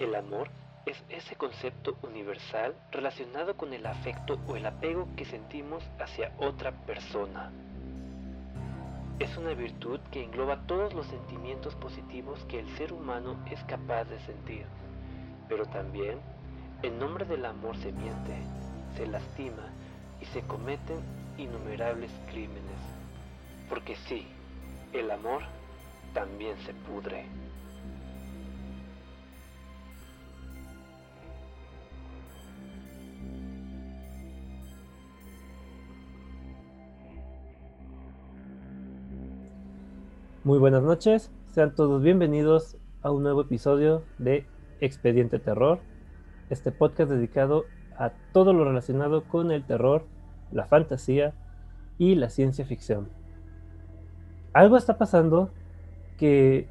El amor es ese concepto universal relacionado con el afecto o el apego que sentimos hacia otra persona. Es una virtud que engloba todos los sentimientos positivos que el ser humano es capaz de sentir, pero también en nombre del amor se miente, se lastima y se cometen innumerables crímenes. Porque sí, el amor también se pudre. Muy buenas noches, sean todos bienvenidos a un nuevo episodio de Expediente Terror, este podcast dedicado a todo lo relacionado con el terror, la fantasía y la ciencia ficción. Algo está pasando que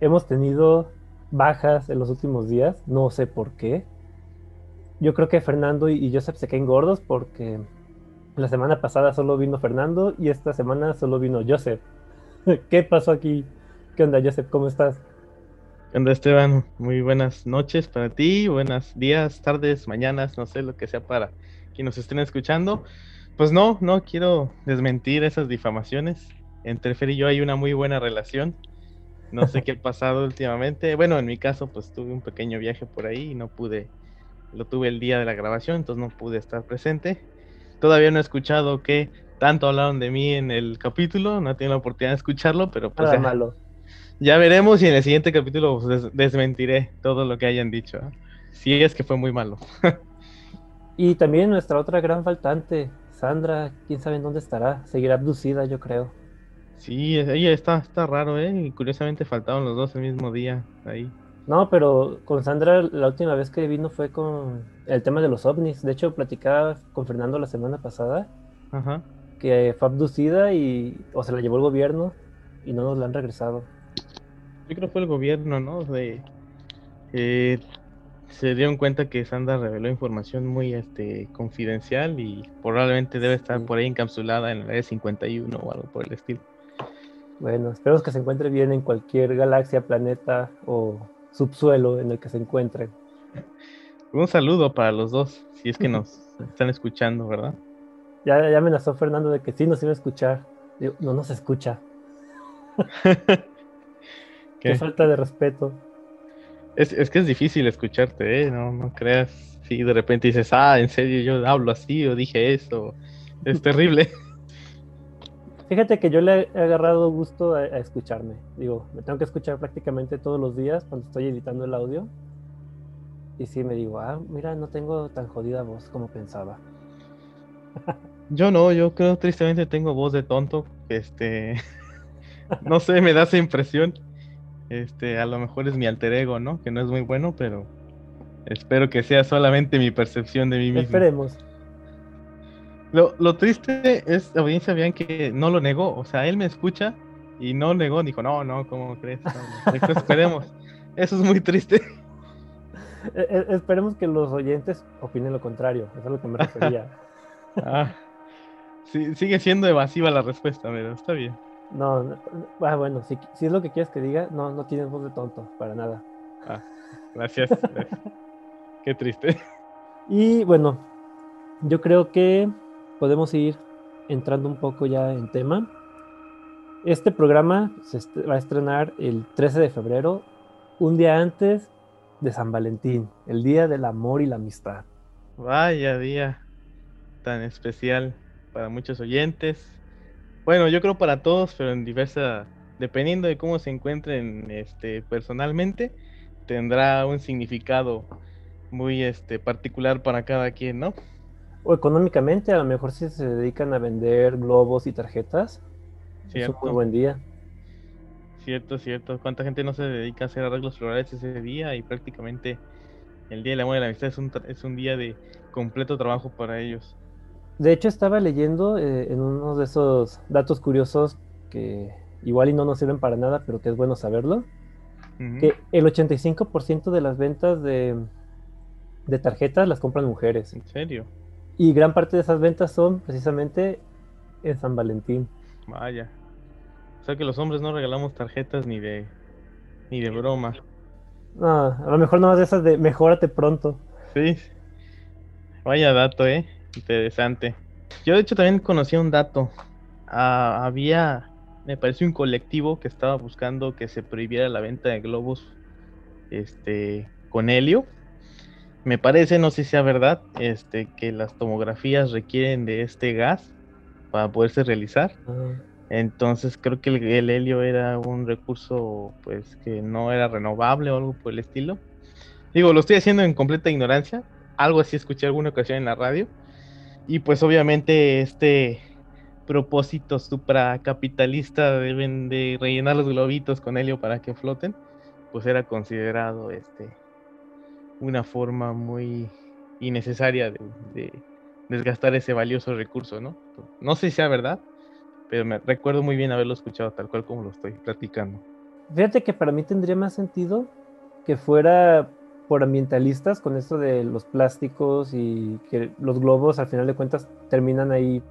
hemos tenido bajas en los últimos días, no sé por qué. Yo creo que Fernando y Joseph se caen gordos porque la semana pasada solo vino Fernando y esta semana solo vino Joseph. ¿Qué pasó aquí? ¿Qué onda, Joseph? ¿Cómo estás? ¿Qué onda, Esteban? Muy buenas noches para ti, buenos días, tardes, mañanas, no sé lo que sea para quienes nos estén escuchando. Pues no, no quiero desmentir esas difamaciones. Entre Fer y yo hay una muy buena relación. No sé qué ha pasado últimamente. Bueno, en mi caso, pues tuve un pequeño viaje por ahí y no pude, lo tuve el día de la grabación, entonces no pude estar presente. Todavía no he escuchado qué tanto hablaron de mí en el capítulo, no tengo la oportunidad de escucharlo, pero pues Nada ya, malo. ya veremos y en el siguiente capítulo pues, des- desmentiré todo lo que hayan dicho. ¿eh? Si es que fue muy malo. Y también nuestra otra gran faltante, Sandra, quién sabe en dónde estará. Seguirá abducida, yo creo. Sí, oye, está, está raro, ¿eh? Y curiosamente faltaron los dos el mismo día ahí. No, pero con Sandra la última vez que vino fue con el tema de los ovnis. De hecho, platicaba con Fernando la semana pasada Ajá. Que fue abducida y o se la llevó el gobierno y no nos la han regresado. Yo creo que fue el gobierno, ¿no? De, eh, se dieron cuenta que Sandra reveló información muy este, confidencial y probablemente debe estar Sí. por ahí encapsulada en el área 51 o algo por el estilo. Bueno, esperemos que se encuentre bien en cualquier galaxia, planeta o subsuelo en el que se encuentre. Un saludo para los dos, si es que nos están escuchando, ¿verdad? Ya, ya amenazó Fernando de que sí nos iba a escuchar. Digo, no nos escucha. Qué ¿Qué? falta de respeto. Es, es que es difícil escucharte, ¿eh? No, no creas. Si de repente dices, ah, en serio, yo hablo así o dije eso. Es terrible. Fíjate que yo le he agarrado gusto a, a escucharme. Digo, me tengo que escuchar prácticamente todos los días cuando estoy editando el audio. Y sí me digo, ah, mira, no tengo tan jodida voz como pensaba. Yo no, yo creo tristemente tengo voz de tonto. Este, no sé, me da esa impresión. Este, a lo mejor es mi alter ego, ¿no? Que no es muy bueno, pero espero que sea solamente mi percepción de mí mismo. Esperemos. Lo, lo triste es, audiencia, vean que no lo negó. O sea, él me escucha y no negó. Dijo, no, no, ¿cómo crees? No, no". Dijo, esperemos. Eso es muy triste. E- e- esperemos que los oyentes opinen lo contrario. Eso es a lo que me refería. Ah, sí, sigue siendo evasiva la respuesta, pero está bien. No, no, ah, bueno, si, si es lo que quieres que diga, no, no tienes voz de tonto, para nada. Ah, gracias. gracias. Qué triste. Y bueno, yo creo que podemos ir entrando un poco ya en tema. Este programa se va a estrenar el 13 de febrero, un día antes de San Valentín, el Día del Amor y la Amistad. Vaya día tan especial para muchos oyentes. Bueno, yo creo para todos, pero en diversa, dependiendo de cómo se encuentren este, personalmente, tendrá un significado muy este, particular para cada quien, ¿no? O económicamente, a lo mejor si se dedican a vender globos y tarjetas, es un muy buen día. cierto, cierto. ¿Cuánta gente no se dedica a hacer arreglos florales ese día? Y prácticamente el Día del Amor y la Amistad es un, es un día de completo trabajo para ellos. De hecho, estaba leyendo eh, en uno de esos datos curiosos que igual y no nos sirven para nada, pero que es bueno saberlo, que el 85% de las ventas de, de tarjetas las compran mujeres. ¿En serio? Y gran parte de esas ventas son precisamente en San Valentín. Vaya. O sea que los hombres no regalamos tarjetas ni de ni de broma. No, a lo mejor no de esas de mejórate pronto. Sí. Vaya dato, ¿eh? Interesante. Yo de hecho también conocí un dato. Ah, había, me parece un colectivo que estaba buscando que se prohibiera la venta de globos este, con helio. Me parece, no sé si sea verdad, este, que las tomografías requieren de este gas para poderse realizar. Ah, Entonces creo que el, el helio era un recurso pues que no era renovable o algo por el estilo. Digo, lo estoy haciendo en completa ignorancia. Algo así escuché alguna ocasión en la radio. Y pues obviamente este propósito supracapitalista deben de rellenar los globitos con helio para que floten, pues era considerado este una forma muy innecesaria de, de desgastar ese valioso recurso, ¿no? No sé si sea verdad, pero me recuerdo muy bien haberlo escuchado tal cual como lo estoy platicando. Fíjate que para mí tendría más sentido que fuera por ambientalistas con esto de los plásticos y que los globos al final de cuentas terminan ahí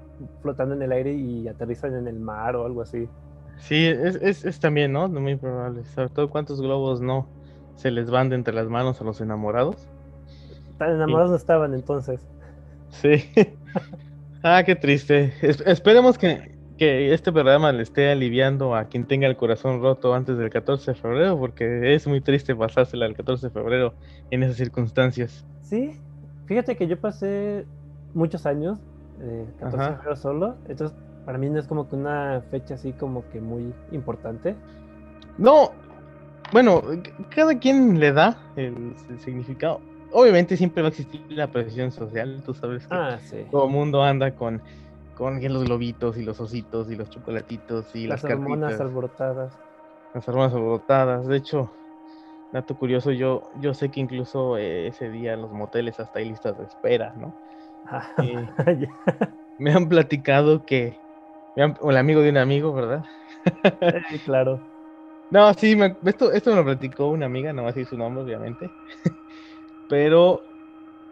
flotando en el aire y aterrizan en el mar o algo así. Sí, es, es, es también, ¿no? Muy probable. Sobre todo cuántos globos no se les van de entre las manos a los enamorados. Tan enamorados no estaban entonces. Sí. ah, qué triste. Es- esperemos que, que este programa le esté aliviando a quien tenga el corazón roto antes del 14 de febrero, porque es muy triste pasársela el 14 de febrero en esas circunstancias. Sí, fíjate que yo pasé muchos años, eh, 14 de Ajá. febrero solo, entonces para mí no es como que una fecha así como que muy importante. No, bueno, cada quien le da el, el significado. Obviamente siempre va a existir la presión social, tú sabes que Ah, sí. todo el mundo anda con, con los globitos y los ositos y los chocolatitos y las, Las hormonas alborotadas. Las hormonas alborotadas. De hecho, dato curioso, yo, yo sé que incluso eh, ese día en los moteles hasta hay listas de espera, ¿no? Ah, Eh, me han platicado que, me han- o el amigo de un amigo, ¿verdad? Sí, claro. No, sí, me- esto, esto me lo platicó una amiga, no voy a decir su nombre, obviamente. Pero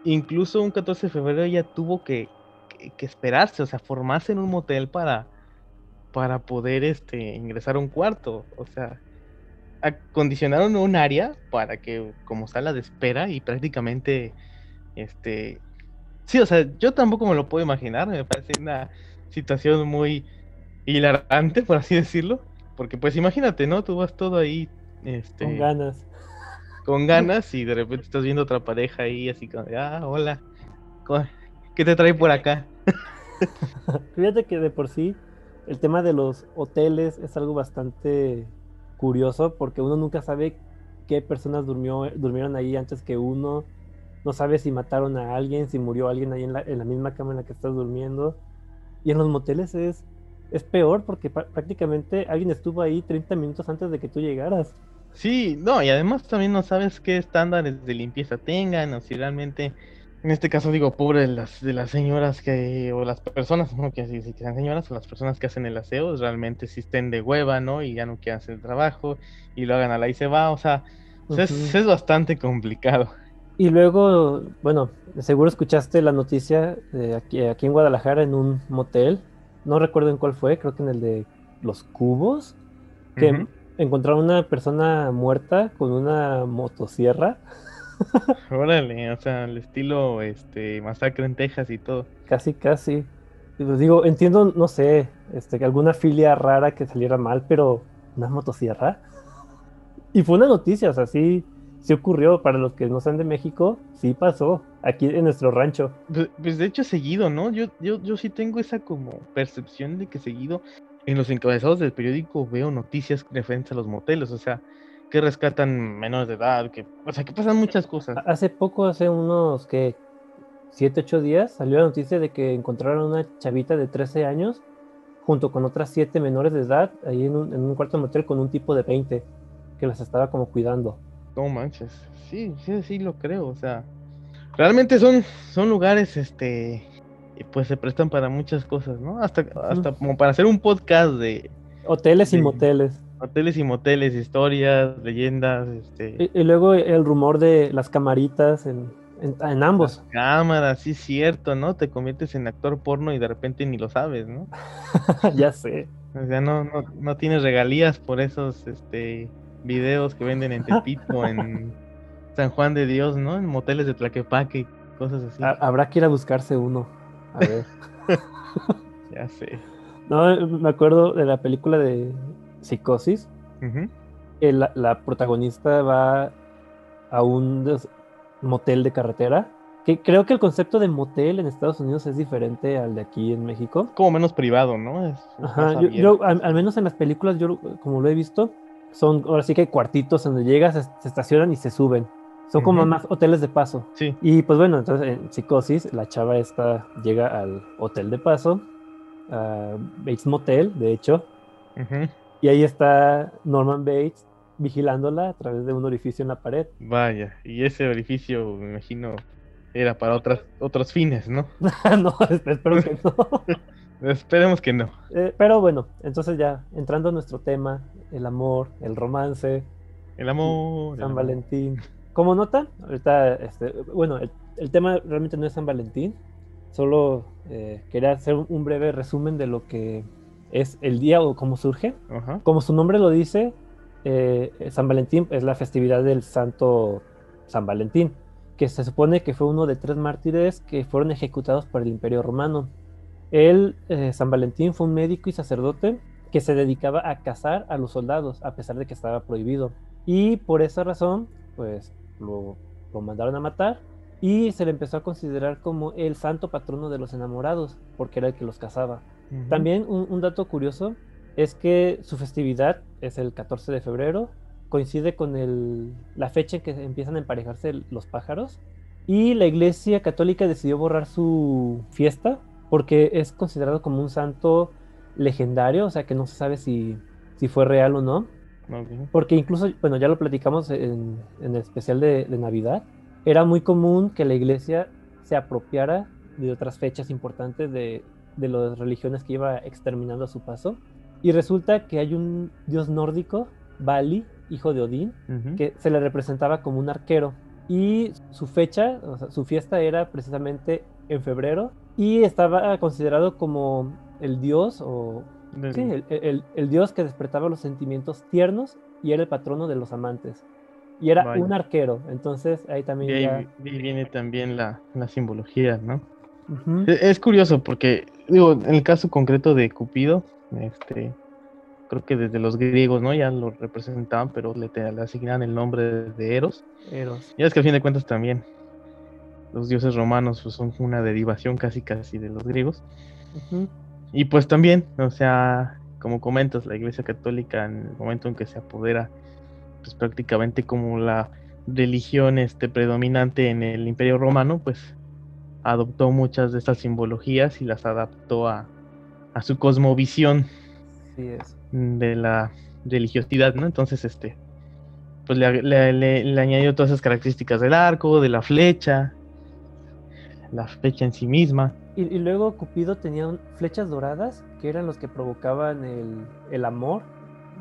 incluso un 14 de febrero ella tuvo que, que- que esperarse, o sea, formarse en un motel para, para poder este, ingresar a un cuarto. O sea, acondicionaron un área para que, como sala de espera, y prácticamente, este, sí, o sea, yo tampoco me lo puedo imaginar, me parece una situación muy hilarante, por así decirlo. Porque pues imagínate, ¿no? Tú vas todo ahí, este, Con ganas. con ganas y de repente estás viendo otra pareja ahí así como, ah, hola, ¿qué te trae por acá? Fíjate que de por sí el tema de los hoteles es algo bastante curioso porque uno nunca sabe qué personas durmió, durmieron ahí antes que uno. No sabe si mataron a alguien, si murió alguien ahí en la, en la misma cama en la que estás durmiendo. Y en los moteles es, es peor porque prácticamente alguien estuvo ahí 30 minutos antes de que tú llegaras. Sí, no, y además también no sabes qué estándares de limpieza tengan, o si realmente, en este caso digo, pobre de las, de las señoras que, o las personas, no quiero decir que sean señoras, o las personas que hacen el aseo, realmente si estén de hueva, ¿no? Y ya no quieren hacer el trabajo, y lo hagan a la y se va, o sea, es, bastante complicado. Y luego, bueno, seguro escuchaste la noticia de aquí, aquí en Guadalajara en un motel. No recuerdo en cuál fue, creo que en el de Los Cubos, que Ujú. encontraron una persona muerta con una motosierra, Órale, o sea, el estilo, este, masacre en Texas y todo. casi, casi. Pues digo, entiendo, no sé, este, que alguna filia rara que saliera mal, pero una motosierra. Y fue una noticia, o sea, sí, sí ocurrió. Para los que no sean de México, sí pasó, aquí en nuestro rancho. Pues, pues, de hecho seguido, ¿no? Yo, yo, yo sí tengo esa como percepción de que seguido en los encabezados del periódico veo noticias referentes a los moteles, o sea, que rescatan menores de edad, que, o sea, que pasan muchas cosas. Hace poco, hace unos que 7, 8 días, salió la noticia de que encontraron una chavita de 13 años junto con otras 7 menores de edad ahí en un, en un cuarto de motel con un tipo de 20 que las estaba como cuidando. No manches, sí, sí, sí lo creo, o sea, realmente son, son lugares, este, y pues se prestan para muchas cosas, ¿no? Hasta, hasta como para hacer un podcast de Hoteles y moteles. Hoteles y moteles, historias, leyendas, este, Y, y luego el rumor de las camaritas en, en, en ambos. cámaras, sí cierto, ¿no? Te conviertes en actor porno y de repente ni lo sabes, ¿no? ya sé. O sea, no, no, no tienes regalías por esos, este, videos que venden en Tepito, en San Juan de Dios, ¿no? En moteles de Tlaquepaque y cosas así. Habrá que ir a buscarse uno. A ver. ya sé. No, me acuerdo de la película de Psicosis. la, protagonista va a un motel de carretera. Que creo que el concepto de motel en Estados Unidos es diferente al de aquí en México. Como menos privado, ¿no? Ajá, yo, al, menos en las películas, yo como lo he visto, son ahora sí que hay cuartitos donde llegas, se, estacionan y se suben. Son como más hoteles de paso. Sí. Y pues bueno, entonces en Psicosis, la chava esta llega al hotel de paso, a Bates Motel, de hecho. Y ahí está Norman Bates vigilándola a través de un orificio en la pared. Vaya, y ese orificio, me imagino, era para otras, otros fines, ¿no? no, espero que no. Esperemos que no. Eh, pero bueno, entonces ya, entrando a nuestro tema, el amor, el romance. El amor. San Valentín. Como nota, ahorita, este, bueno, el, tema realmente no es San Valentín, solo eh, quería hacer un breve resumen de lo que es el día o cómo surge. Como su nombre lo dice, eh, San Valentín es la festividad del santo San Valentín, que se supone que fue uno de tres mártires que fueron ejecutados por el Imperio Romano. Él, eh, San Valentín, fue un médico y sacerdote que se dedicaba a cazar a los soldados, a pesar de que estaba prohibido. Y por esa razón, pues lo, mandaron a matar y se le empezó a considerar como el santo patrono de los enamorados, porque era el que los cazaba. También un, dato curioso es que su festividad es el 14 de febrero, coincide con el, la fecha en que empiezan a emparejarse los pájaros, y la Iglesia Católica decidió borrar su fiesta porque es considerado como un santo legendario, o sea que no se sabe si, si fue real o no. Porque incluso, bueno, ya lo platicamos en, el especial de, Navidad, era muy común que la iglesia se apropiara de otras fechas importantes de, de las religiones que iba exterminando a su paso. Y resulta que hay un dios nórdico, Bali, hijo de Odín, que se le representaba como un arquero. Y su fecha, o sea, su fiesta era precisamente en febrero y estaba considerado como el dios o sí, el, dios que despertaba los sentimientos tiernos y era el patrono de los amantes. Y era un arquero, entonces ahí también viene también la, simbología, ¿no? E, es, curioso porque, digo, en el caso concreto de Cupido, este, creo que desde los griegos, ¿no? Ya lo representaban, pero le, le asignaban el nombre de Eros. Eros. Y es que al fin de cuentas también los dioses romanos pues, son una derivación casi casi de los griegos. Y pues también, o sea, como comentas, la Iglesia Católica en el momento en que se apodera, pues prácticamente como la religión este, predominante en el Imperio Romano, pues adoptó muchas de estas simbologías y las adaptó a, a su cosmovisión de la religiosidad, ¿no? Entonces, este, pues le, le, añadió todas esas características del arco, de la flecha, la flecha en sí misma. Y, luego Cupido tenía flechas doradas que eran los que provocaban el, amor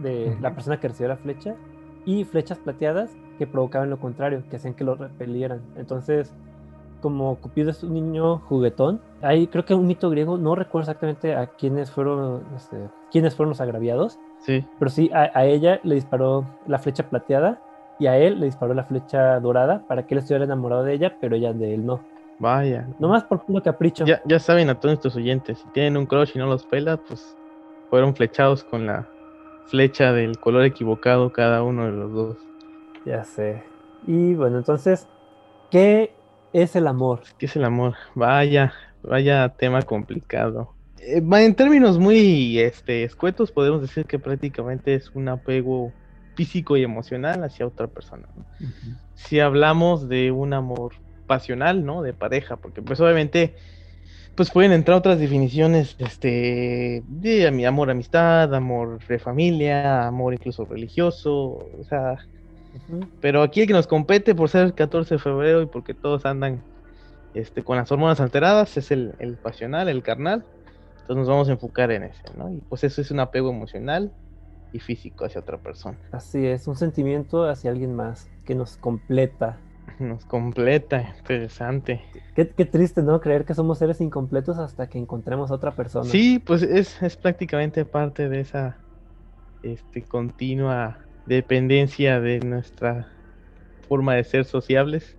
de la persona que recibió la flecha y flechas plateadas que provocaban lo contrario, que hacían que lo repelieran. Entonces, como Cupido es un niño juguetón, hay creo que un mito griego, no recuerdo exactamente a quiénes fueron, este, quiénes fueron los agraviados, sí. pero sí a, a, ella le disparó la flecha plateada y a él le disparó la flecha dorada para que él estuviera enamorado de ella, pero ella de él no. Vaya. Nomás por puro capricho. Ya, ya saben a todos nuestros oyentes, si tienen un crush y no los pela, pues fueron flechados con la flecha del color equivocado cada uno de los dos. Ya sé. Y bueno, entonces, ¿qué es el amor? ¿Qué es el amor? Vaya, vaya tema complicado. Eh, en términos muy este, escuetos, podemos decir que prácticamente es un apego físico y emocional hacia otra persona. Si hablamos de un amor pasional, ¿no? De pareja, porque pues obviamente pues pueden entrar otras definiciones este de amor amistad, amor de familia, amor incluso religioso, o sea, pero aquí el que nos compete por ser el 14 de febrero y porque todos andan este con las hormonas alteradas es el, el pasional, el carnal. Entonces nos vamos a enfocar en ese, ¿no? Y pues eso es un apego emocional y físico hacia otra persona. Así es, un sentimiento hacia alguien más que nos completa nos completa, interesante. Qué, triste, ¿no? Creer que somos seres incompletos hasta que encontremos a otra persona. Sí, pues es, es prácticamente parte de esa este, continua dependencia de nuestra forma de ser sociables,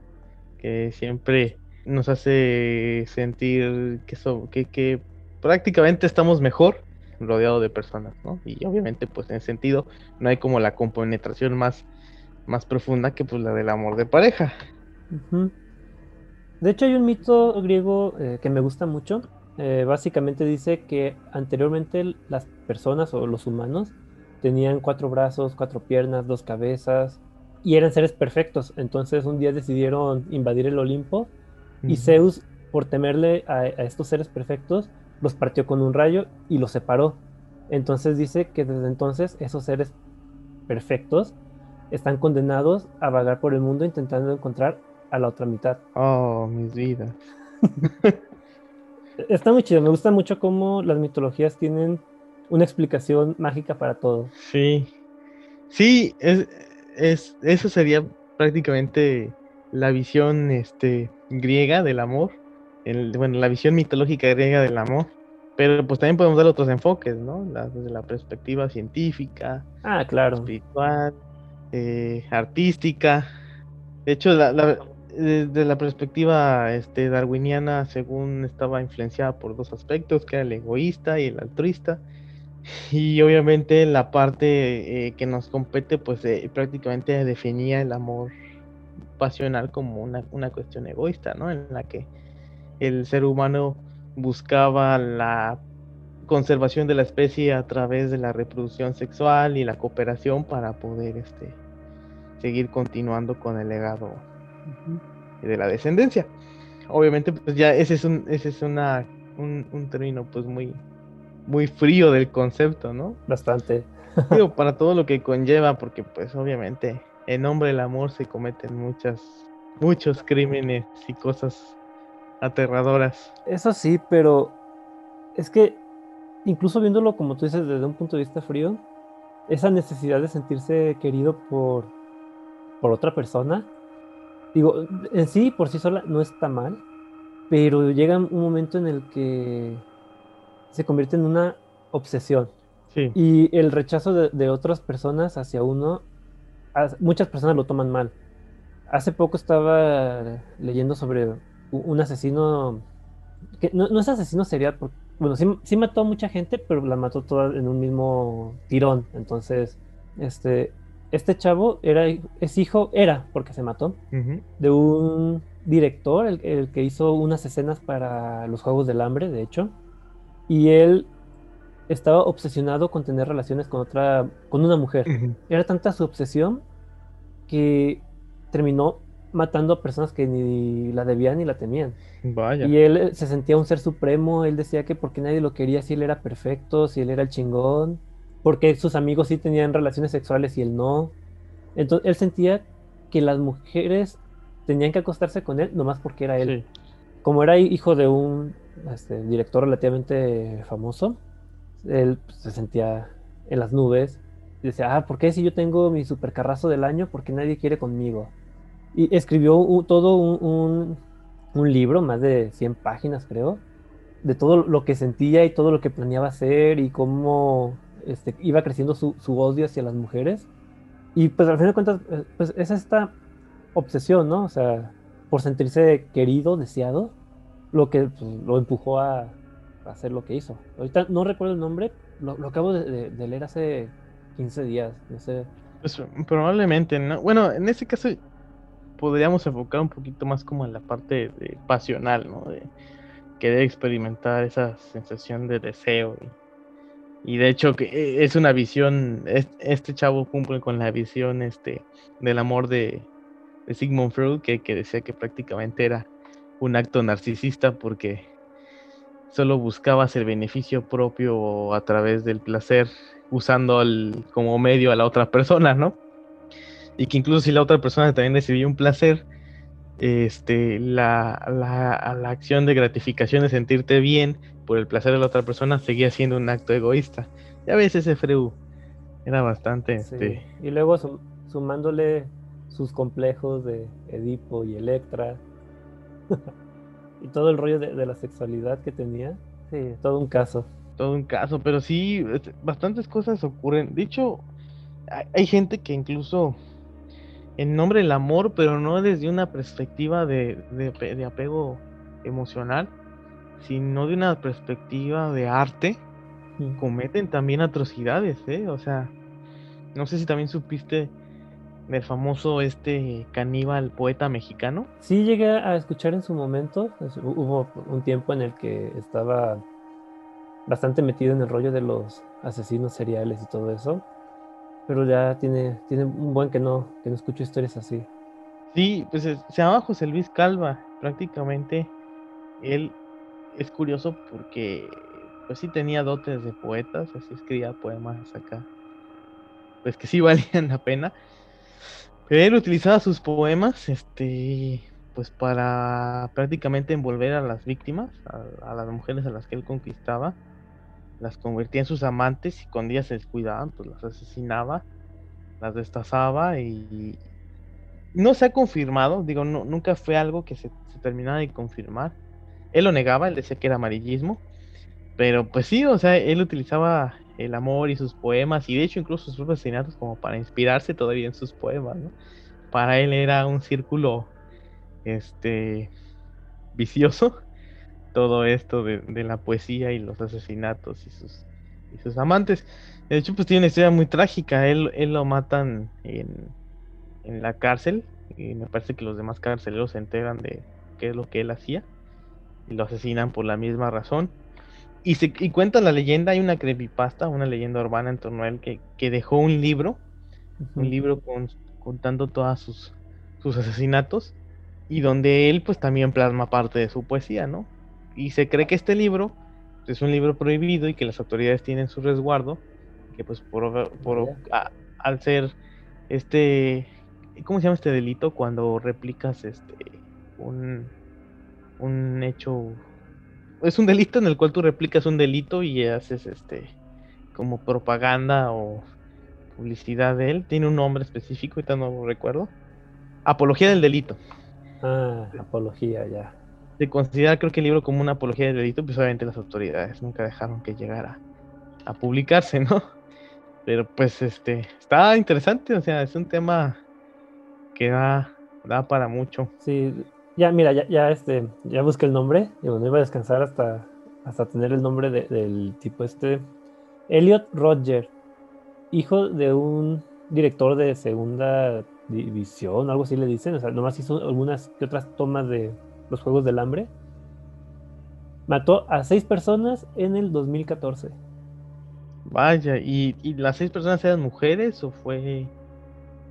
que siempre nos hace sentir que, que, que prácticamente estamos mejor rodeado de personas, ¿no? Y obviamente, pues en ese sentido, no hay como la compenetración más, más profunda que pues la del amor de pareja. De hecho, hay un mito griego eh, que me gusta mucho. Eh, básicamente dice que anteriormente las personas o los humanos tenían cuatro brazos, cuatro piernas, dos cabezas y eran seres perfectos. Entonces un día decidieron invadir el Olimpo y Zeus, por temerle a, estos seres perfectos, los partió con un rayo y los separó. Entonces dice que desde entonces esos seres perfectos están condenados a vagar por el mundo intentando encontrar a la otra mitad. Oh, mis vidas. Está muy chido, me gusta mucho cómo las mitologías tienen una explicación mágica para todo. Sí, sí, es, es, eso sería prácticamente la visión este, griega del amor, el, bueno, la visión mitológica griega del amor. Pero pues también podemos dar otros enfoques, ¿no? desde la perspectiva científica, ah, claro. espiritual, eh, artística. De hecho, desde la perspectiva este, darwiniana, según estaba influenciada por dos aspectos, que era el egoísta y el altruista. Y obviamente la parte eh, que nos compete, pues eh, prácticamente definía el amor pasional como una, una, cuestión egoísta, ¿no? En la que el ser humano buscaba la conservación de la especie a través de la reproducción sexual y la cooperación para poder este, seguir continuando con el legado de la descendencia. Obviamente, pues ya ese es un, ese es una, un, un término pues muy, muy frío del concepto, ¿no? Bastante. Digo, para todo lo que conlleva, porque pues obviamente en nombre del amor se cometen muchas, muchos crímenes y cosas aterradoras. Eso sí, pero es que incluso viéndolo como tú dices desde un punto de vista frío, esa necesidad de sentirse querido por, por otra persona, digo, en sí por sí sola no está mal, pero llega un momento en el que se convierte en una obsesión. Y el rechazo de, otras personas hacia uno, muchas personas lo toman mal. Hace poco estaba leyendo sobre un asesino, que no, es asesino serial, porque, bueno, sí, mató a mucha gente, pero la mató todas en un mismo tirón. Entonces, este, este chavo era, es hijo, era, porque se mató, de un director, el, que hizo unas escenas para los Juegos del Hambre, de hecho y él estaba obsesionado con tener relaciones con otra, con una mujer. Era tanta su obsesión que terminó matando a personas que ni la debían ni la temían. Vaya. Y él eh, se sentía un ser supremo, él decía que porque nadie lo quería si él era perfecto, si él era el chingón, porque sus amigos sí tenían relaciones sexuales y él no. Entonces él sentía que las mujeres tenían que acostarse con él nomás porque era él. Como era hijo de un este, director relativamente famoso, él pues, se sentía en las nubes y decía, ah, ¿por qué si yo tengo mi supercarrazo del año, por qué nadie quiere conmigo? Y escribió todo un, libro, más de 100 páginas creo, de todo lo que sentía y todo lo que planeaba hacer y cómo este, iba creciendo su, odio hacia las mujeres. Y pues al fin de cuentas, eh, pues es esta obsesión, ¿no? O sea, por sentirse querido, deseado, lo que pues, lo empujó a, hacer lo que hizo. Ahorita no recuerdo el nombre, lo, acabo de, leer hace 15 días, no sé. Pues probablemente, ¿no? Bueno, en ese caso podríamos enfocar un poquito más como en la parte de, pasional, ¿no? De querer experimentar esa sensación de deseo. Y, de hecho que e, es una visión, este chavo cumple con la visión este, del amor de, Sigmund Freud, que, que decía que prácticamente era un acto narcisista porque solo buscabas el beneficio propio a través del placer usando como medio a la otra persona, ¿no? Y que incluso si la otra persona también recibía un placer, este, la, la, acción de gratificación de sentirte bien por el placer de la otra persona seguía siendo un acto egoísta. Ya ves ese Freud era bastante... Este... Y luego sumándole sus complejos de Edipo y Electra, y todo el rollo de, la sexualidad que tenía. Sí, todo un caso. Todo un caso, pero sí, bastantes cosas ocurren. Dicho, hay, gente que incluso en nombre del amor, pero no desde una perspectiva de, de, apego emocional, sino de una perspectiva de arte, cometen también atrocidades, ¿eh? O sea, no sé si también supiste del famoso este caníbal poeta mexicano. Sí, llegué a escuchar en su momento. Hubo un tiempo en el que estaba bastante metido en el rollo de los asesinos seriales y todo eso. Pero ya tiene, tiene un buen que no, que no escucho historias así. Sí, pues se llama José Luis Calva. Prácticamente él es curioso porque pues sí tenía dotes de poetas, así escribía poemas acá. Pues que sí valían la pena. Pero él utilizaba sus poemas, este, pues para prácticamente envolver a las víctimas, a, las mujeres a las que él conquistaba, las convertía en sus amantes y cuando ellas se descuidaban, pues las asesinaba, las destazaba y no se ha confirmado, digo, no, nunca fue algo que se, se terminara de confirmar. Él lo negaba, él decía que era amarillismo, pero pues sí, o sea, él utilizaba el amor y sus poemas, y de hecho incluso sus asesinatos como para inspirarse todavía en sus poemas, ¿no? Para él era un círculo este vicioso todo esto de, la poesía y los asesinatos y sus, y sus amantes. De hecho, pues tiene una historia muy trágica. Él, él lo matan en, en la cárcel y me parece que los demás carceleros se enteran de qué es lo que él hacía y lo asesinan por la misma razón. Y, se, y cuenta la leyenda, hay una creepypasta, una leyenda urbana en torno a él que, que dejó un libro, un libro con, contando todos sus, sus asesinatos y donde él pues también plasma parte de su poesía, ¿no? Y se cree que este libro es un libro prohibido y que las autoridades tienen su resguardo, que pues por, por al ser este, ¿cómo se llama este delito? Cuando replicas este un, un hecho es un delito en el cual tú replicas un delito y haces este como propaganda o publicidad de él. Tiene un nombre específico, ahorita no lo recuerdo. Apología del delito. Ah, apología, ya. Se considera, creo que el libro como una apología del delito, pues obviamente las autoridades nunca dejaron que llegara a publicarse, ¿no? Pero pues este, está interesante, o sea, es un tema que da, da para mucho. Sí, ya, mira, ya, ya, este, ya busqué el nombre. Y bueno, iba a descansar hasta, hasta tener el nombre del tipo este. Elliot Roger, hijo de un director de segunda división, algo así le dicen. O sea, nomás hizo algunas que otras tomas de los Juegos del Hambre. Mató a seis personas en el 2014. Vaya, ¿y, y las seis personas eran mujeres o fue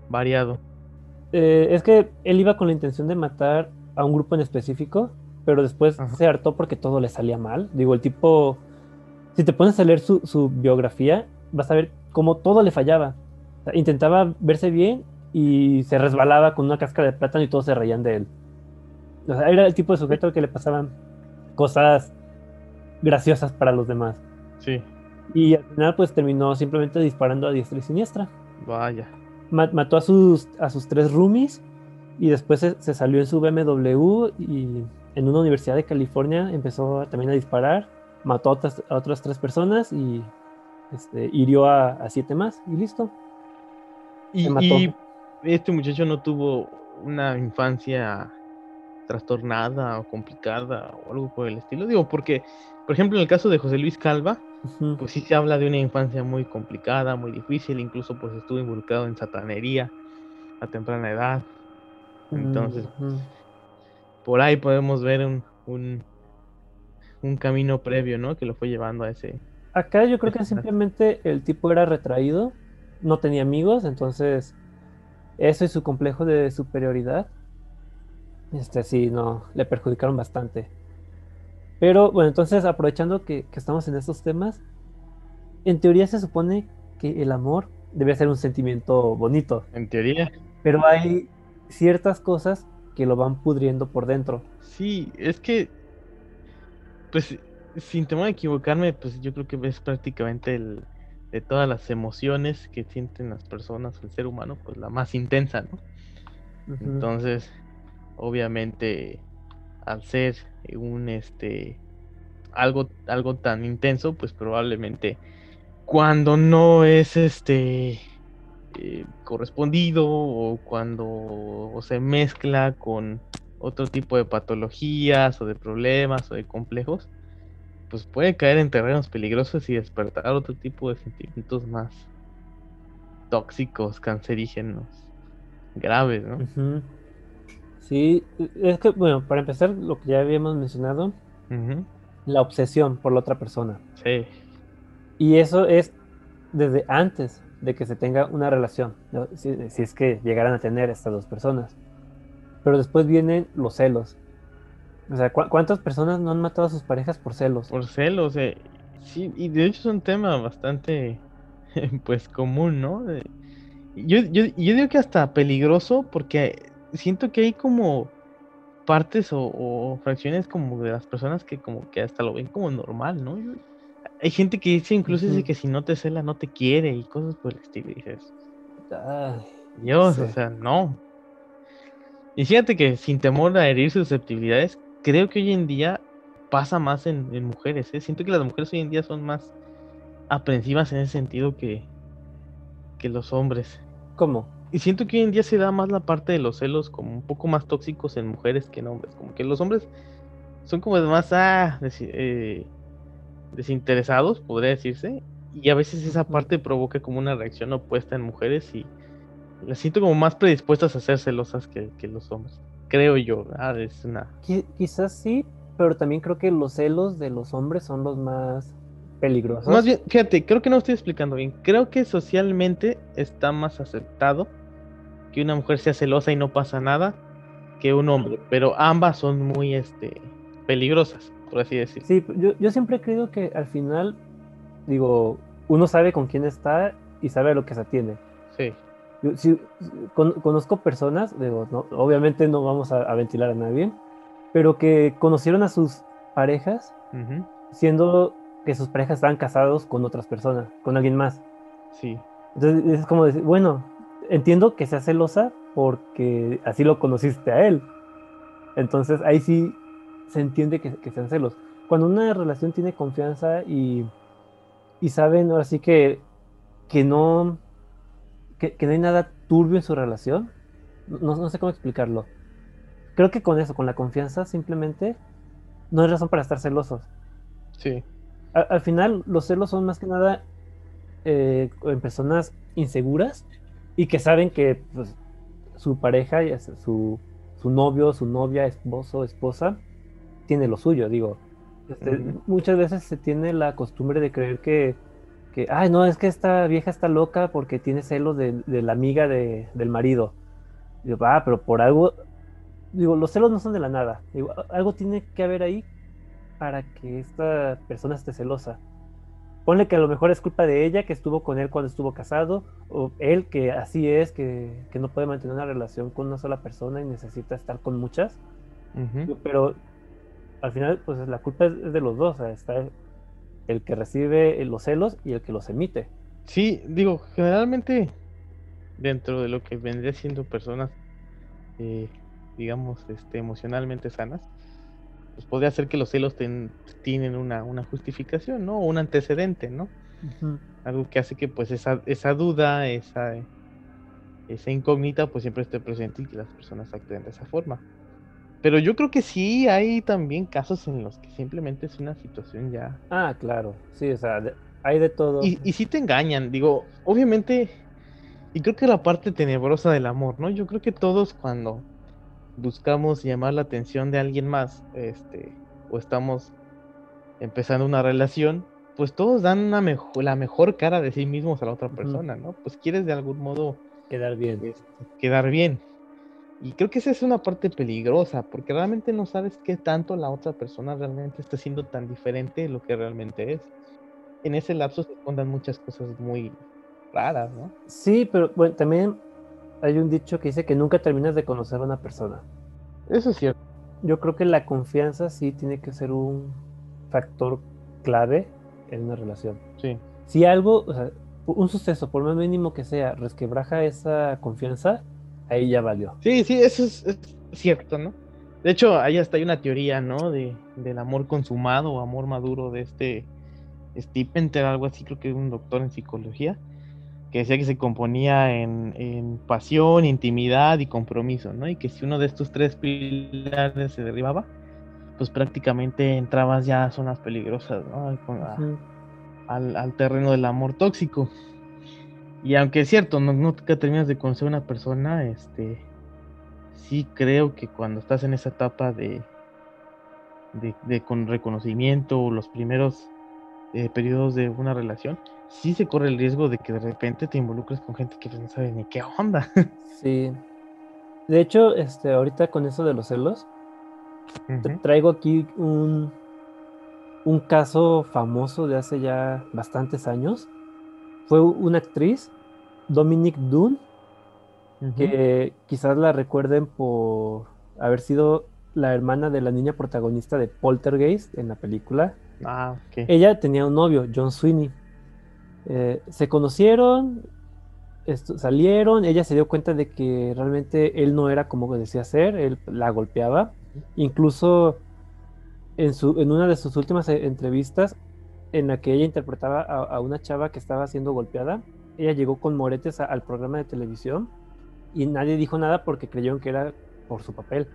variado? Eh, es que él iba con la intención de matar a un grupo en específico, pero después se hartó porque todo le salía mal. Digo, el tipo, si te pones a leer su, biografía, vas a ver cómo todo le fallaba. intentaba verse bien y se resbalaba con una cáscara de plátano y todos se reían de él. O sea, era el tipo de sujeto al que le pasaban cosas graciosas para los demás. Sí. Y al final, pues terminó simplemente disparando a diestra y siniestra. Vaya. mató a sus, a sus tres roomies y después se, salió en su BMW y en una universidad de California empezó también a disparar, mató a otras, tres personas y este, hirió a, siete más y listo. Y, este muchacho no tuvo una infancia trastornada o complicada o algo por el estilo. Digo, porque, por ejemplo, en el caso de José Luis Calva, pues sí se habla de una infancia muy complicada, muy difícil, incluso pues estuvo involucrado en satanería a temprana edad. Entonces, por ahí podemos ver un, un, camino previo, ¿no? Que lo fue llevando a ese. Acá yo creo que simplemente el tipo era retraído, no tenía amigos, entonces eso y su complejo de superioridad, este sí, no, le perjudicaron bastante. Pero bueno, entonces aprovechando que, que estamos en estos temas, en teoría se supone que el amor debe ser un sentimiento bonito. En teoría. Pero hay ciertas cosas que lo van pudriendo por dentro. Sí, es que, pues, sin temor a equivocarme, pues yo creo que es prácticamente el, de todas las emociones que sienten las personas, el ser humano, pues la más intensa, ¿no? Entonces, obviamente, al ser un, este, algo, algo tan intenso, pues probablemente cuando no es, este, eh, correspondido o cuando se mezcla con otro tipo de patologías o de problemas o de complejos, pues puede caer en terrenos peligrosos y despertar otro tipo de sentimientos más tóxicos, cancerígenos, graves, ¿no? Sí, es que, bueno, para empezar, lo que ya habíamos mencionado, la obsesión por la otra persona. Sí. Y eso es desde antes de que se tenga una relación, si, es que llegaran a tener estas dos personas. Pero después vienen los celos. O sea, ¿cuántas personas no han matado a sus parejas por celos? Por celos, eh. sí, y de hecho es un tema bastante, pues, común, ¿no? Yo, yo, yo digo que hasta peligroso porque siento que hay como partes o, fracciones como de las personas que como que hasta lo ven como normal, ¿no? Hay gente que dice incluso que si no te cela no te quiere y cosas por el estilo. Y dices, Dios, o sea, no. Y fíjate que sin temor a herir susceptibilidades, creo que hoy en día pasa más en, mujeres. ¿eh? Siento que las mujeres hoy en día son más aprensivas en ese sentido que, que los hombres. ¿Cómo? Y siento que hoy en día se da más la parte de los celos como un poco más tóxicos en mujeres que en hombres. Como que los hombres son como más ah, eh, desinteresados, podría decirse. Y a veces esa parte provoca como una reacción opuesta en mujeres y las siento como más predispuestas a ser celosas que, los hombres. Creo yo, ah, es una... Quizás sí, pero también creo que los celos de los hombres son los más peligrosos. Más bien, fíjate, creo que no estoy explicando bien. Creo que socialmente está más aceptado que una mujer sea celosa y no pasa nada que un hombre, pero ambas son muy este, peligrosas, por así decir. Sí, yo, yo siempre he creído que al final, digo, uno sabe con quién está y sabe a lo que se atiende. Sí. Yo, conozco personas, digo, no, obviamente no vamos a, ventilar a nadie, pero que conocieron a sus parejas siendo que sus parejas estaban casados con otras personas, con alguien más. Sí. Entonces es como decir, bueno, entiendo que sea celosa porque así lo conociste a él. Entonces ahí sí se entiende que, sean celos. Cuando una relación tiene confianza y, y saben ahora sí que, que no que, no hay nada turbio en su relación, no, no, sé cómo explicarlo. Creo que con eso, con la confianza, simplemente no hay razón para estar celosos. Sí. al final, los celos son más que nada eh, en personas inseguras y que saben que pues, su pareja, su, su novio, su novia, esposo, esposa, tiene lo suyo, digo. Este, muchas veces se tiene la costumbre de creer que, que, ay, no, es que esta vieja está loca porque tiene celos de, la amiga de, del marido. Digo, ah, pero por algo, digo, los celos no son de la nada. Digo, algo tiene que haber ahí para que esta persona esté celosa. Ponle que a lo mejor es culpa de ella que estuvo con él cuando estuvo casado, o él que así es, que, no puede mantener una relación con una sola persona y necesita estar con muchas. Pero al final, pues la culpa es de los dos, está el que recibe los celos y el que los emite. Sí, digo, generalmente dentro de lo que vendría siendo personas, eh, digamos, este, emocionalmente sanas, pues podría ser que los celos tienen una, justificación, ¿no? O un antecedente, ¿no? Algo que hace que pues esa, esa duda, esa, esa incógnita, pues siempre esté presente y que las personas actúen de esa forma. Pero yo creo que sí hay también casos en los que simplemente es una situación ya. Ah, claro, sí, o sea, hay de todo. Y, y sí te engañan, digo, obviamente, y creo que la parte tenebrosa del amor, ¿no? Yo creo que todos cuando buscamos llamar la atención de alguien más, este, o estamos empezando una relación, pues todos dan una mejor, la mejor cara de sí mismos a la otra persona, ¿no? Pues quieres de algún modo quedar bien. Este, quedar bien. Y creo que esa es una parte peligrosa, porque realmente no sabes qué tanto la otra persona realmente está siendo tan diferente de lo que realmente es. En ese lapso se escondan muchas cosas muy raras, ¿no? Sí, pero bueno, también hay un dicho que dice que nunca terminas de conocer a una persona. Eso es cierto. Yo creo que la confianza sí tiene que ser un factor clave en una relación. Sí. Si algo, o sea, un suceso, por más mínimo que sea, resquebraja esa confianza, ahí ya valió. Sí, sí, eso es, cierto, ¿no? De hecho, ahí hasta hay una teoría, ¿no? De, del amor consumado o amor maduro de este Steve algo así, creo que es un doctor en psicología, que decía que se componía en, en, pasión, intimidad y compromiso, ¿no? Y que si uno de estos tres pilares se derribaba, pues prácticamente entrabas ya a zonas peligrosas, ¿no? al, al, terreno del amor tóxico. Y aunque es cierto, no, nunca terminas de conocer a una persona, este, sí creo que cuando estás en esa etapa de, de, con reconocimiento, los primeros eh, periodos de una relación, sí se corre el riesgo de que de repente te involucres con gente que no sabe ni qué onda. Sí. De hecho, este, ahorita con eso de los celos, traigo aquí un, un caso famoso de hace ya bastantes años. Fue una actriz, Dominique Dunn, que quizás la recuerden por haber sido la hermana de la niña protagonista de Poltergeist en la película. Ah, Ella tenía un novio, John Sweeney. Eh, se conocieron, salieron, ella se dio cuenta de que realmente él no era como decía ser, él la golpeaba. Incluso en, su, en una de sus últimas entrevistas, en la que ella interpretaba a, una chava que estaba siendo golpeada, ella llegó con moretes al programa de televisión y nadie dijo nada porque creyeron que era por su papel.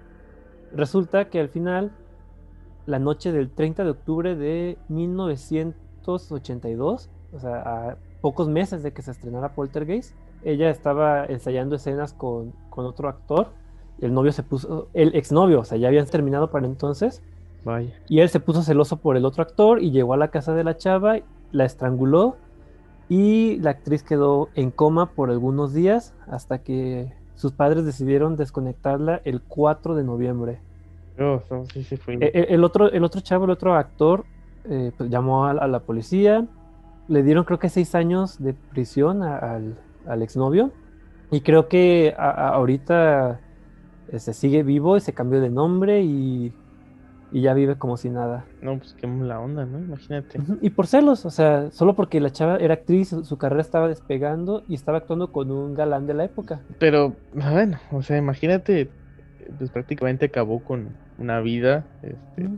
Resulta que al final, la noche del 30 de octubre de 1982, o sea, pocos meses de que se estrenara Poltergeist, ella estaba ensayando escenas con, otro actor. El novio se puso, el exnovio, o sea, ya habían terminado para entonces. Vaya. Y él se puso celoso por el otro actor y llegó a la casa de la chava, la estranguló y la actriz quedó en coma por algunos días hasta que sus padres decidieron desconectarla el 4 de noviembre. Oh, sí, sí fue. E, e, el, otro, el otro chavo, el otro actor, eh, pues llamó a, la policía, le dieron creo que seis años de prisión al, al, exnovio y creo que ahorita se este, sigue vivo y se cambió de nombre y y ya vive como si nada. No, pues qué la onda, ¿no? Imagínate. Y por celos, o sea, solo porque la chava era actriz, su carrera estaba despegando y estaba actuando con un galán de la época. Pero, bueno, o sea, imagínate, pues prácticamente acabó con una vida, este,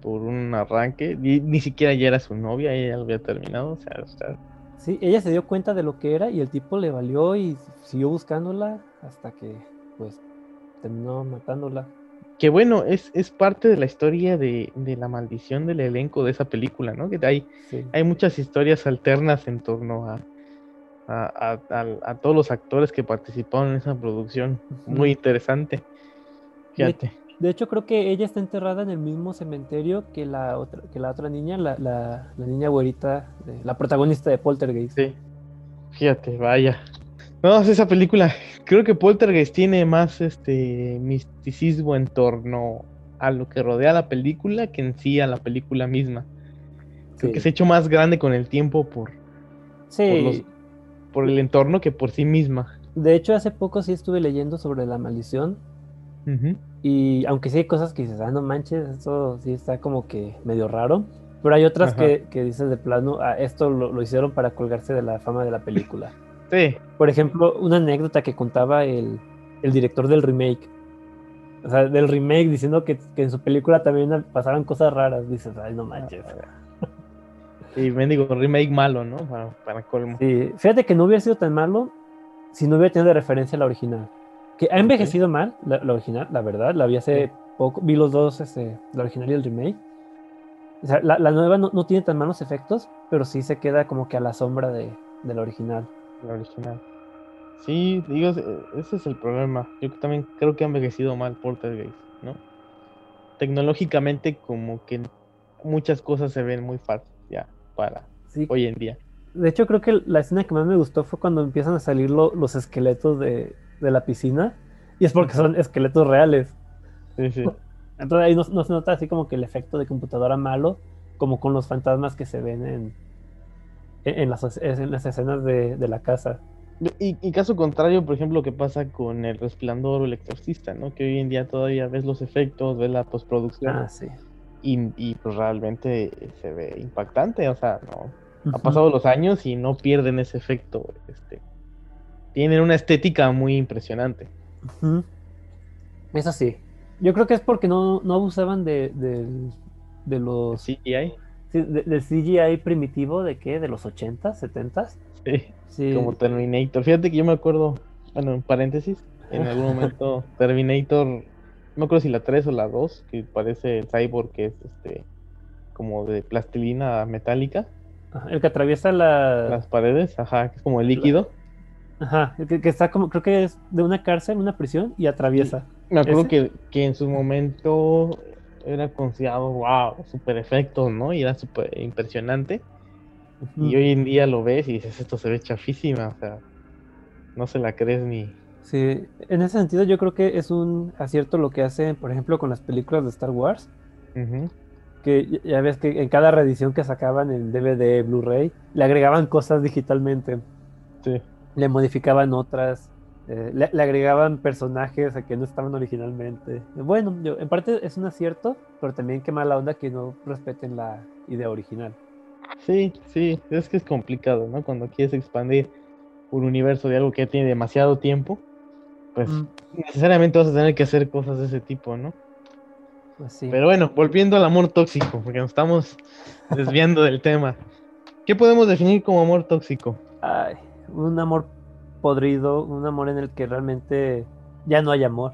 por un arranque, ni, ni siquiera ya era su novia, ella lo había terminado, o sea, o sea, Sí, ella se dio cuenta de lo que era y el tipo le valió y siguió buscándola hasta que, pues, terminó matándola que bueno, es, es parte de la historia de, la maldición del elenco de esa película, ¿no? Que hay, hay muchas historias alternas en torno a, a, todos los actores que participaron en esa producción. Muy interesante. Fíjate. De, hecho, creo que ella está enterrada en el mismo cementerio que la otra, que la otra niña, la, la, la niña güerita, la protagonista de Poltergeist. Sí. Fíjate, vaya. No, esa película, creo que Poltergeist tiene más este misticismo en torno a lo que rodea la película que en sí a la película misma. Creo que se ha hecho más grande con el tiempo por, sí. por, el entorno que por sí misma. De hecho, hace poco sí estuve leyendo sobre la maldición. Y aunque sí hay cosas que dices, ah, no manches, esto sí está como que medio raro. Pero hay otras que, que, dices de plano, ah, esto lo hicieron para colgarse de la fama de la película. Por ejemplo, una anécdota que contaba el, director del remake. O sea, del remake diciendo que, en su película también pasaban cosas raras. Dices, ay, no manches. Y digo, remake malo, ¿no? Para, colmo. Sí, fíjate que no hubiera sido tan malo si no hubiera tenido de referencia a la original. Que ha envejecido mal, la, original, la verdad. La vi hace poco, vi los dos, este, la original y el remake. O sea, la, nueva no, tiene tan malos efectos, pero sí se queda como que a la sombra de, de la original la original. Sí, digo, ese es el problema. Yo también creo que ha envejecido mal Poltergeist, ¿no? Tecnológicamente como que muchas cosas se ven muy fácil ya para hoy en día. De hecho, creo que la escena que más me gustó fue cuando empiezan a salir los esqueletos de, la piscina. Y es porque son esqueletos reales. Sí, sí. Entonces ahí no, se nota así como que el efecto de computadora malo, como con los fantasmas que se ven en, en las, escenas de, la casa. Y, caso contrario, por ejemplo, lo que pasa con el resplandor o el exorcista, ¿no? Que hoy en día todavía ves los efectos, ves la postproducción. Ah, sí. Y, pues realmente se ve impactante, o sea, no. Ha pasado los años y no pierden ese efecto. Este, tienen una estética muy impresionante. Es así. Yo creo que es porque no, abusaban de, de, de los CGI del CGI primitivo de qué? ¿De los 80s, 70s? Sí, como Terminator. Fíjate que yo me acuerdo, bueno, en paréntesis, en algún momento Terminator, no me acuerdo si la 3 o la 2, que parece el cyborg que es este como de plastilina metálica. el que atraviesa las paredes, ajá, que es como el líquido. Ajá, que, que, está como, creo que es de una cárcel, una prisión, y atraviesa. me acuerdo que, que, en su momento era considerado, wow, super efecto, ¿no? Y era súper impresionante. Y hoy en día lo ves y dices, esto se ve chafísima, o sea, no se la crees ni... Sí, en ese sentido yo creo que es un acierto lo que hacen, por ejemplo, con las películas de Star Wars. Que ya ves que en cada reedición que sacaban en DVD, Blu-ray, le agregaban cosas digitalmente. Sí le modificaban otras, eh, le, agregaban personajes a que no estaban originalmente. Bueno, yo, en parte es un acierto, pero también qué mala onda que no respeten la idea original. Sí, sí, es que es complicado, ¿no? Cuando quieres expandir un universo de algo que tiene demasiado tiempo, pues mm. necesariamente vas a tener que hacer cosas de ese tipo, ¿no? Pues sí. Pero bueno, volviendo al amor tóxico, porque nos estamos desviando del tema. ¿Qué podemos definir como amor tóxico? Ay, un amor podrido, un amor en el que realmente ya no hay amor.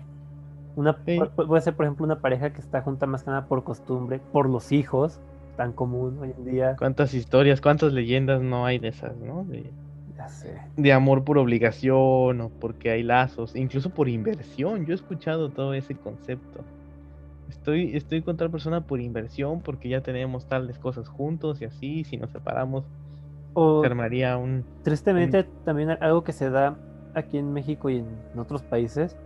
Una, Puede ser, por ejemplo, una pareja que está junta más que nada por costumbre, por los hijos, tan común hoy en día. ¿Cuántas historias, cuántas leyendas no hay de esas, no? De, ya sé. de amor por obligación o porque hay lazos, incluso por inversión. Yo he escuchado todo ese concepto. Estoy, estoy con tal persona por inversión porque ya tenemos tales cosas juntos y así, si nos separamos, o, armaría un... Tristemente, también algo que se da aquí en México y en otros países,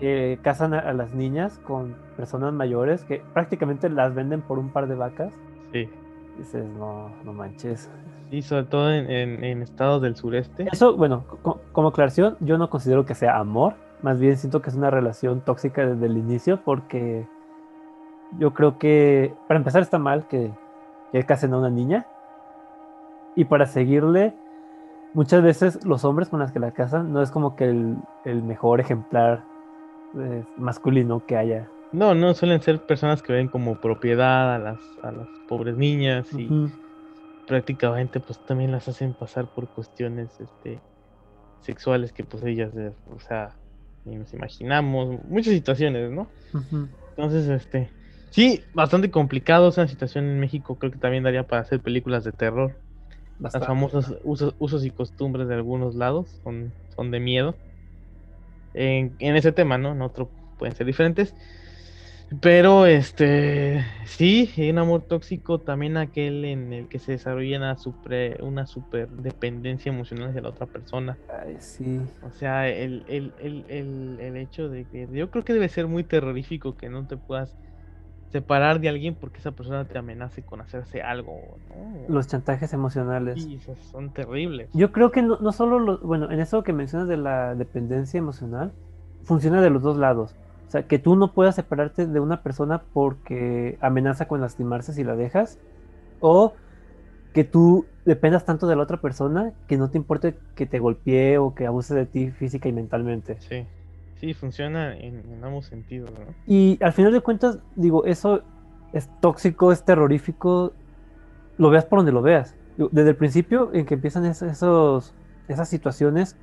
eh, casan a, las niñas con personas mayores que prácticamente las venden por un par de vacas. Sí. Dices, no, no manches. Y sobre todo en, en, estados del sureste. Eso, bueno, como aclaración, yo no considero que sea amor, más bien siento que es una relación tóxica desde el inicio porque yo creo que, para empezar, está mal que, que casen a una niña y para seguirle, muchas veces los hombres con las que la casan no es como que el, mejor ejemplar eh, masculino que haya. No, no, suelen ser personas que ven como propiedad a las, a las pobres niñas y prácticamente pues también las hacen pasar por cuestiones este, sexuales que pues ellas, eh, o sea, ni nos imaginamos, muchas situaciones, ¿no? Entonces, este, sí, bastante complicado esa situación en México, creo que también daría para hacer películas de terror. Las famosas usos, y costumbres de algunos lados son, son de miedo. En, ese tema, ¿no? En otro pueden ser diferentes. Pero este sí, un amor tóxico también aquel en el que se desarrolla una super, una super dependencia emocional hacia la otra persona. Ay, sí. O sea, el, el, el, el, hecho de que yo creo que debe ser muy terrorífico que no te puedas separar de alguien porque esa persona te amenace con hacerse algo. Los chantajes emocionales. Sí, son terribles. Yo creo que no, no solo, bueno, en eso que mencionas de la dependencia emocional, funciona de los dos lados. O sea, que tú no puedas separarte de una persona porque amenaza con lastimarse si la dejas, o que tú dependas tanto de la otra persona que no te importe que te golpee o que abuse de ti física y mentalmente. Sí. Sí, funciona en, ambos sentidos, ¿no? Y al final de cuentas, digo, eso es tóxico, es terrorífico, lo veas por donde lo veas. Desde el principio en que empiezan esos, esas situaciones,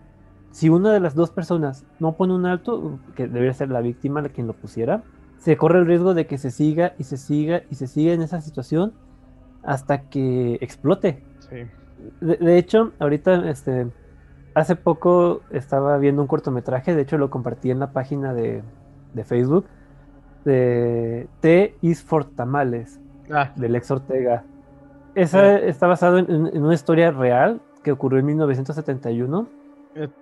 si una de las dos personas no pone un alto, que debería ser la víctima la quien lo pusiera, se corre el riesgo de que se siga y se siga y se siga en esa situación hasta que explote. Sí. De, de hecho, ahorita este, hace poco estaba viendo un cortometraje, de hecho lo compartí en la página de, Facebook, de T is for Tamales, ah. de Lex Ortega. Esa está basado en, una historia real que ocurrió en 1971.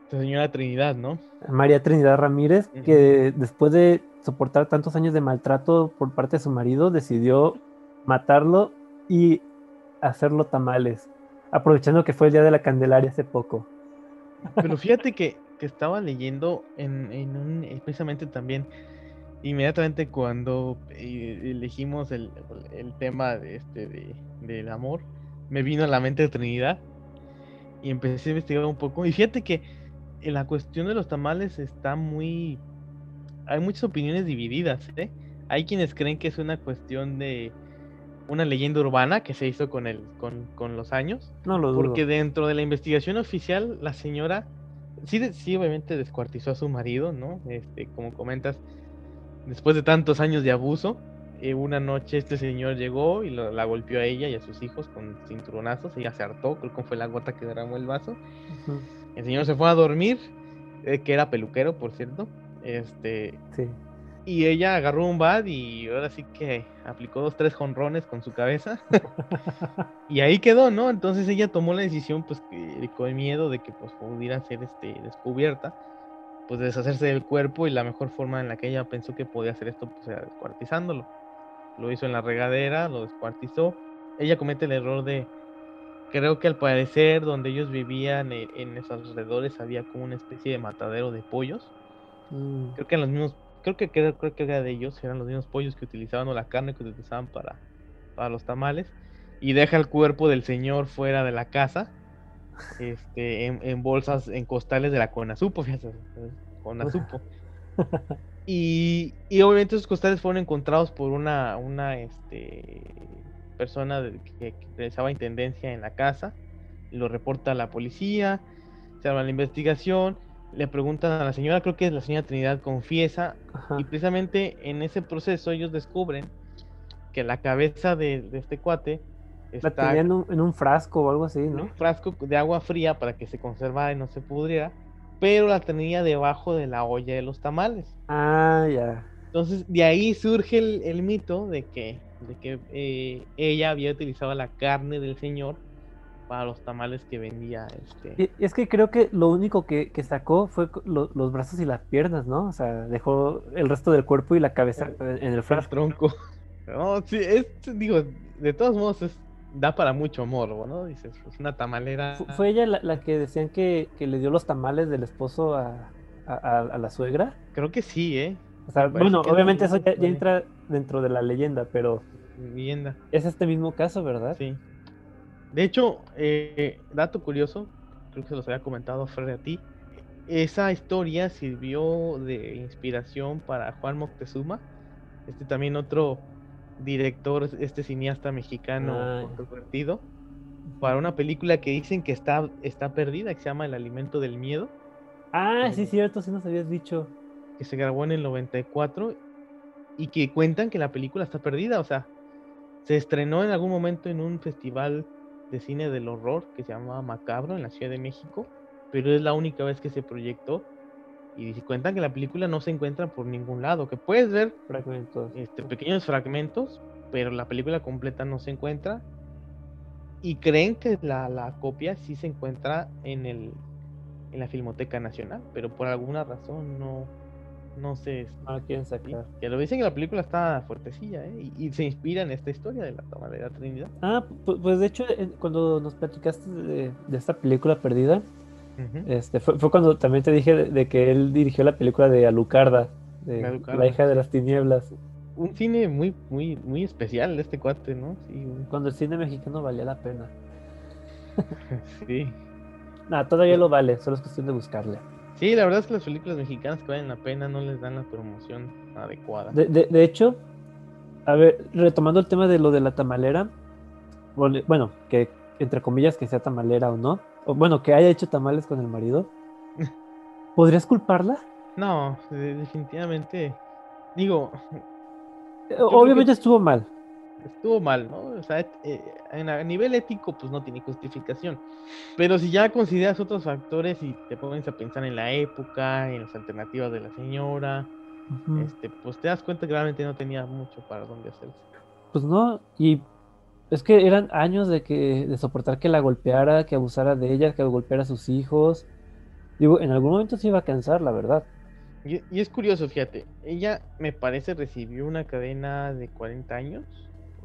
Señora Trinidad, ¿no? María Trinidad Ramírez, que después de soportar tantos años de maltrato por parte de su marido, decidió matarlo y hacerlo tamales, aprovechando que fue el día de la Candelaria hace poco. Pero fíjate que, estaba leyendo en, un, eh, precisamente también, inmediatamente cuando eh, elegimos el, tema de este de, del amor, me vino a la mente Trinidad y empecé a investigar un poco. Y fíjate que en la cuestión de los tamales está muy... Hay muchas opiniones divididas, ¿eh? Hay quienes creen que es una cuestión de, una leyenda urbana que se hizo con, el, con, con los años. No lo dudo. Porque dentro de la investigación oficial, la señora sí, sí obviamente descuartizó a su marido, ¿no? Este, como comentas, después de tantos años de abuso, eh, una noche este señor llegó y lo- la golpeó a ella y a sus hijos con cinturonazos. Ella se hartó, creo que fue la gota que derramó el vaso. El señor se fue a dormir, eh, que era peluquero, por cierto. Este, Sí. Y ella agarró un bat y ahora sí que aplicó dos, tres jonrones con su cabeza. y ahí quedó, ¿no? Entonces ella tomó la decisión, pues, que, con miedo de que pues, pudiera ser este, descubierta, pues de deshacerse del cuerpo y la mejor forma en la que ella pensó que podía hacer esto, pues, era descuartizándolo. Lo hizo en la regadera, lo descuartizó. Ella comete el error de, creo que al parecer donde ellos vivían, eh, en esos alrededores, había como una especie de matadero de pollos Mm, creo que eran los mismos, creo que creo, creo que era de ellos, eran los mismos pollos que utilizaban o la carne que utilizaban para, para los tamales, y deja el cuerpo del señor fuera de la casa, este, en, en bolsas, en costales de la Conasupo, fíjate, Conasupo. Y, y obviamente esos costales fueron encontrados por una, una este, persona de- que, que realizaba intendencia en la casa, lo reporta a la policía, se arma la investigación, le preguntan a la señora, creo que la señora Trinidad confiesa, ajá. y precisamente en ese proceso ellos descubren que la cabeza de, de este cuate La está tenía en un, en un frasco o algo así, en ¿no? un frasco de agua fría para que se conservara y no se pudriera, pero la tenía debajo de la olla de los tamales. Ah, ya. Entonces, de ahí surge el, el mito de que, de que eh, ella había utilizado la carne del señor para los tamales que vendía este. Y- es que creo que lo único que, que sacó fue lo- los brazos y las piernas, ¿no? O sea, dejó el resto del cuerpo y la cabeza en en el el frasco. tronco. No, sí, es, digo, de todos modos es, da para mucho morbo, ¿no? Dices, pues una tamalera. Fu- ¿Fue ella la, la que decían que, que le dio los tamales del esposo a, a- a- a la suegra? Creo que sí, ¿eh? O sea, bueno, obviamente eso ya, ya entra dentro de la leyenda, pero Vivienda. es este mismo caso, ¿verdad? Sí. De hecho, eh, dato curioso, creo que se los había comentado Fred a ti. Esa historia sirvió de inspiración para Juan Moctezuma, este también otro director, este cineasta mexicano ya. controvertido, para una película que dicen que está, está perdida, que se llama El alimento del miedo, Ah, sí, cierto, sí nos habías dicho. que se grabó en el 94 y que cuentan que la película está perdida, o sea, se estrenó en algún momento en un festival de cine del horror que se llamaba Macabro en la Ciudad de México, pero es la única vez que se proyectó y cuentan que la película no se encuentra por ningún lado, que puedes ver Fragmentos. este, pequeños fragmentos, pero la película completa no se encuentra y creen que la, la copia sí se encuentra en el en la Filmoteca Nacional, pero por alguna razón no no No la quieren sacar. Que lo dicen que la película está fuertecilla, ¿eh? Y, y se inspira en esta historia de la toma de la Trinidad. Ah, pu- pues de hecho, cuando nos platicaste de, de esta película perdida, este, fue, fue cuando también te dije de, de que él dirigió la película de Alucarda, de Alucarda, La hija de las tinieblas, Un cine muy, muy, muy especial de este cuate, ¿no? Sí, cuando el cine mexicano valía la pena. sí. Nada, todavía lo vale, solo es cuestión de buscarle. Sí, la verdad es que las películas mexicanas que valen la pena no les dan la promoción adecuada. De, de- de hecho, a ver, retomando el tema de lo de la tamalera, bueno, que entre comillas que sea tamalera o no, o bueno, que haya hecho tamales con el marido, ¿podrías culparla? No, de- definitivamente. Digo, Eh, que- Obviamente estuvo mal. Estuvo mal, ¿no? O sea, eh, en a nivel ético, pues no tiene justificación. Pero si ya consideras otros factores y te pones a pensar en la época, en las alternativas de la señora, este, pues te das cuenta que realmente no tenía mucho para dónde hacerse. Pues no, y es que eran años de que de soportar que la golpeara, que abusara de ella, que golpeara a sus hijos. Digo, en algún momento se iba a cansar, la verdad. Y, y es curioso, fíjate, ella me parece recibió una cadena de 40 años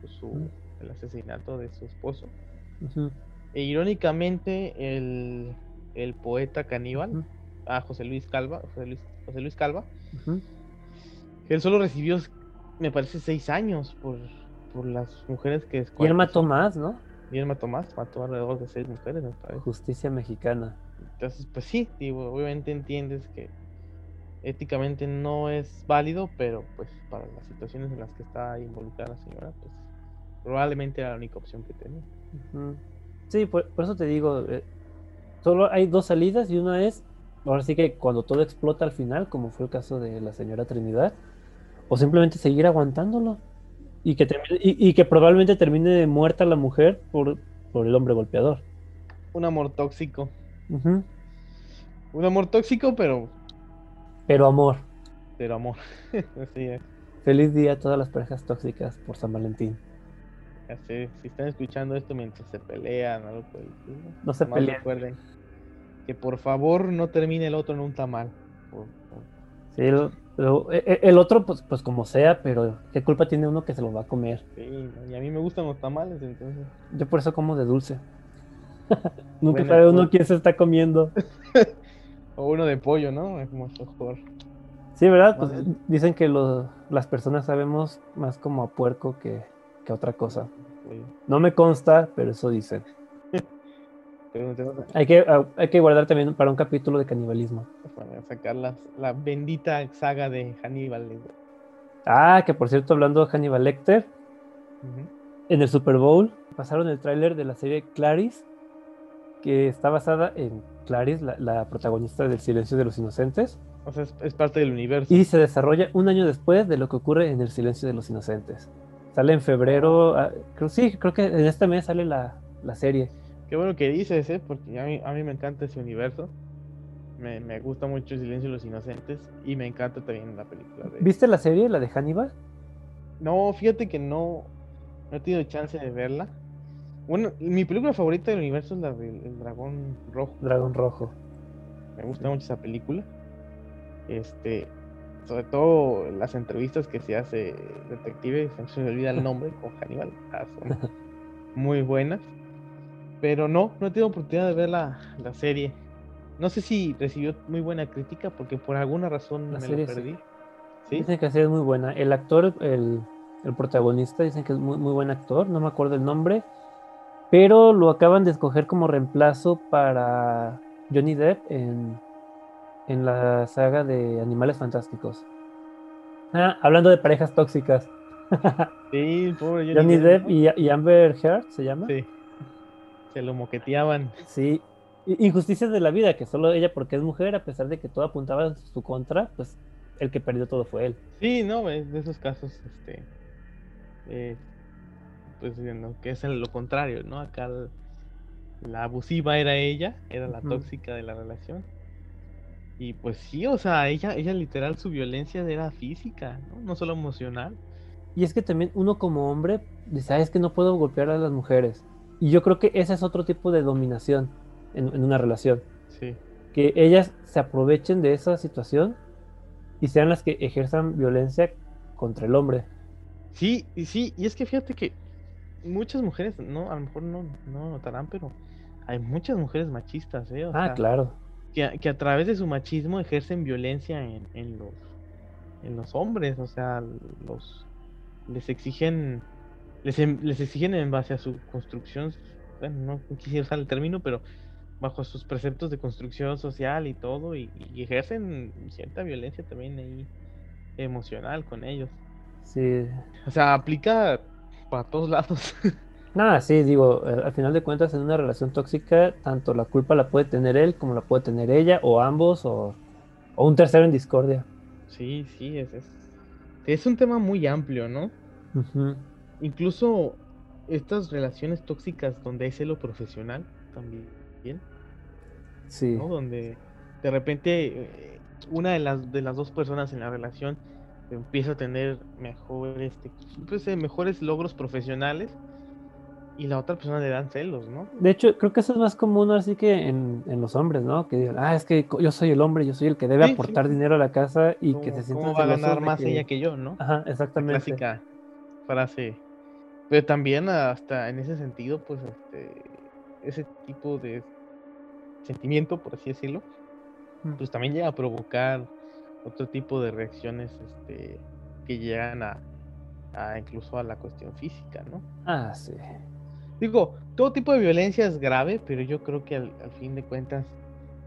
su, el asesinato de su esposo. Ujú, E irónicamente, el, el poeta caníbal, ujú, a José Luis Calva, José Luis, José Luis Calva, él solo recibió, me parece, seis años por, por las mujeres que Y él mató más, ¿no? Y él mató más, mató alrededor de seis mujeres. Justicia mexicana. Entonces, pues sí, digo, obviamente entiendes que éticamente no es válido, pero pues para las situaciones en las que está involucrada la señora, pues probablemente era la única opción que tenía. Sí, por, eso te digo, eh, solo hay dos salidas y una es, ahora sí que cuando todo explota al final, como fue el caso de la señora Trinidad, o simplemente seguir aguantándolo y que, y, que probablemente termine muerta la mujer por, por el hombre golpeador. Un amor tóxico. Un amor tóxico, pero... Pero amor. Pero amor. Así es. Feliz día a todas las parejas tóxicas por San Valentín. Ya sé, si están escuchando esto mientras se pelean, no se peleen. Recuerden que por favor no termine el otro en un tamal. Sí, pero e, el, otro, pues, pues como sea, pero ¿qué culpa tiene uno que se lo va a comer? Sí, y a mí me gustan los tamales, entonces. Yo por eso como de dulce. Nunca sabe uno quién se está comiendo. o uno de pollo, ¿no? Es como mejor. Sí, ¿verdad? Pues dicen que las personas sabemos más como a puerco que, otra cosa. No me consta, pero eso dicen. hay, que, ah, hay que guardar también para un capítulo de canibalismo. Para sacar la, bendita saga de Hannibal. Ah, que por cierto, hablando de Hannibal Lecter, en el Super Bowl pasaron el tráiler de la serie Clarice, que está basada en Clarice, la, protagonista del Silencio de los Inocentes. O sea, es, parte del universo. Y se desarrolla un año después de lo que ocurre en El Silencio de los Inocentes. Sale en febrero, ah, creo, sí, creo que en este mes sale la, serie. Qué bueno que dices, ¿eh? porque a mí, a mí me encanta ese universo. Me, me, gusta mucho El Silencio de los Inocentes y me encanta también la película. De... ¿Viste la serie, la de Hannibal? No, fíjate que no, no he tenido chance de verla. Bueno, mi película favorita del universo es la del Dragón Rojo. Dragón Rojo. Me gusta mucho esa película. Este, sobre todo las entrevistas que se hace Detective, se me olvida el nombre, con Hannibal, ah, son muy buenas. Pero no, no he tenido oportunidad de ver la, serie. No sé si recibió muy buena crítica porque por alguna razón me lo perdí. Dicen que la serie es muy buena. El actor, el, el protagonista, dicen que es muy, muy buen actor, no me acuerdo el nombre pero lo acaban de escoger como reemplazo para Johnny Depp en, en la saga de Animales Fantásticos. Ah, hablando de parejas tóxicas. Sí, pobre Johnny, Depp, y, Amber Heard se llama. Sí. Se lo moqueteaban. Sí. Injusticias de la vida, que solo ella porque es mujer, a pesar de que todo apuntaba en su contra, pues el que perdió todo fue él. Sí, no, de esos casos, este, eh, pues diciendo que es lo contrario, ¿no? Acá la abusiva era ella, era la tóxica de la relación. Y pues sí, o sea, ella, ella literal su violencia era física, ¿no? No solo emocional. Y es que también uno como hombre dice, ah, es que no puedo golpear a las mujeres. Y yo creo que ese es otro tipo de dominación en, en una relación. Sí. Que ellas se aprovechen de esa situación y sean las que ejerzan violencia contra el hombre. Sí, y sí, y es que fíjate que muchas mujeres, no, a lo mejor no, no notarán, pero hay muchas mujeres machistas, ¿eh? ah, claro. Que, que, a través de su machismo ejercen violencia en, en, los, en los hombres, o sea, los les exigen les, em, les exigen en base a su construcción, bueno, no quisiera usar el término, pero bajo sus preceptos de construcción social y todo, y, y ejercen cierta violencia también ahí emocional con ellos. Sí. O sea, aplica para todos lados. Nada, sí, digo, eh, al final de cuentas en una relación tóxica, tanto la culpa la puede tener él como la puede tener ella, o ambos, o, un tercero en discordia. Sí, sí, es, es, un tema muy amplio, ¿no? Incluso estas relaciones tóxicas donde hay celo profesional también. Sí. ¿no? Donde de repente eh, una de las, de las dos personas en la relación empieza a tener mejores, pues, eh, mejores logros profesionales y la otra persona le dan celos, ¿no? De hecho, creo que eso es más común así que en, los hombres, ¿no? Que digan, ah, es que yo soy el hombre, yo soy el que debe aportar dinero a la casa y que se sienta ¿Cómo va a ganar más ella que yo, no? Ajá, exactamente. clásica frase. Pero también hasta en ese sentido, pues, este, ese tipo de sentimiento, por así decirlo, pues también llega a provocar otro tipo de reacciones este, que llegan a, incluso a la cuestión física, ¿no? Ah, sí. Digo, todo tipo de violencia es grave, pero yo creo que al, fin de cuentas,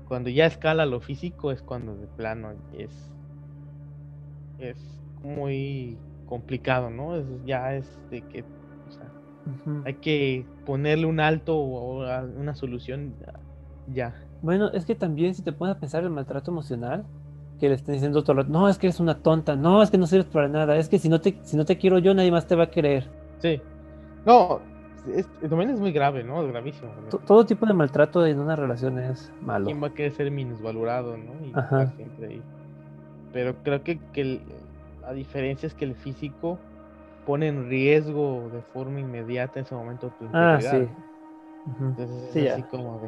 cuando ya escala lo físico es cuando de plano es, es muy complicado, ¿no? Es, ya es de que. Hay que ponerle un alto o una solución ya. Bueno, es que también si te pones a pensar el maltrato emocional, que le estén diciendo todo no, es que eres una tonta, no, es que no sirves para nada, es que si no te, si no te quiero yo, nadie más te va a querer. Sí. No, es- también es muy grave, ¿no? Es gravísimo. To- todo tipo de maltrato en una relación es malo. ¿Quién va a querer ser minusvalorado, no? Y Ajá. estar siempre ahí. Pero creo que, que el- la diferencia es que el físico pone en riesgo de forma inmediata en ese momento tu Ah, integridad. sí. Ujú. Entonces es Sí, así ya. como de...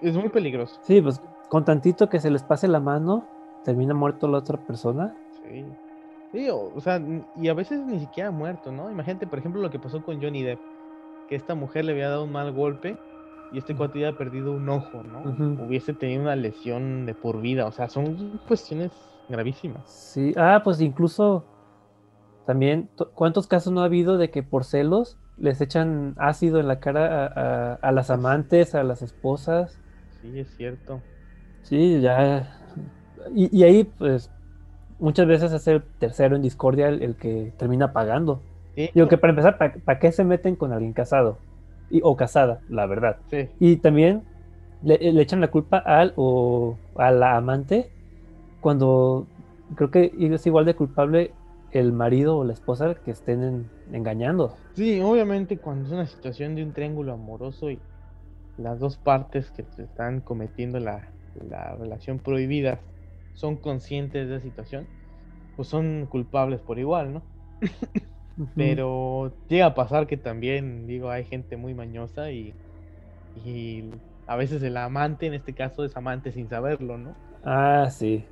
Es, es muy peligroso. Sí, pues con tantito que se les pase la mano, termina muerto la otra persona. Sí. Sí, o, o sea, y a veces ni siquiera muerto, ¿no? Imagínate, por ejemplo, lo que pasó con Johnny Depp, que esta mujer le había dado un mal golpe y este cuate había perdido un ojo, ¿no? Hubiese tenido una lesión de por vida, o sea, son cuestiones gravísimas. Sí, ah, pues incluso también, to- ¿cuántos casos no ha habido de que por celos les echan ácido en la cara a, a- a las amantes, a las esposas? Sí, es cierto. Sí, ya. Y, y ahí, pues, muchas veces es el tercero en discordia el, el que termina pagando. Sí, que para empezar, ¿para qué se meten con alguien casado? Y, o casada, la verdad. sí, Y también le, le echan la culpa al o a la amante cuando creo que es igual de culpable el marido o la esposa que estén en- engañando. Sí, obviamente cuando es una situación de un triángulo amoroso y las dos partes que están cometiendo la, la relación prohibida son conscientes de la situación, pues son culpables por igual, ¿no? Pero llega a pasar que también, digo, hay gente muy mañosa y, y a veces el amante, en este caso, es amante sin saberlo, ¿no? Ah, sí.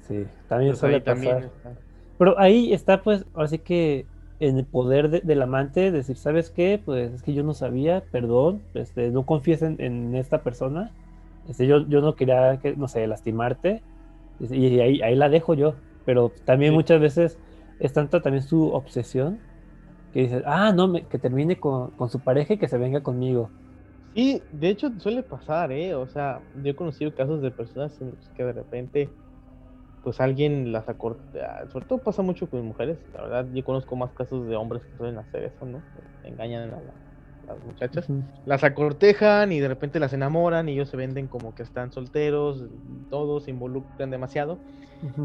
Sí, también Entonces, suele también pasar. está. Pero ahí está, pues, así que en el poder de- del amante decir, ¿sabes qué? Pues es que yo no sabía, perdón, este, no confíes en, en esta persona. Este, yo, yo no quería, que, no sé, lastimarte. Dice, Y ahí, ahí la dejo yo. Pero también Sí. muchas veces es tanta también su obsesión que dices, ah, no, me- que termine con, con su pareja y que se venga conmigo. Sí, de hecho suele pasar, ¿eh? O sea, yo he conocido casos de personas que de repente, pues alguien las acorta, sobre todo pasa mucho con mujeres, la verdad, yo conozco más casos de hombres que suelen hacer eso, ¿no? Engañan a la- las muchachas, las acortejan y de repente las enamoran y ellos se venden como que están solteros, todos se involucran demasiado,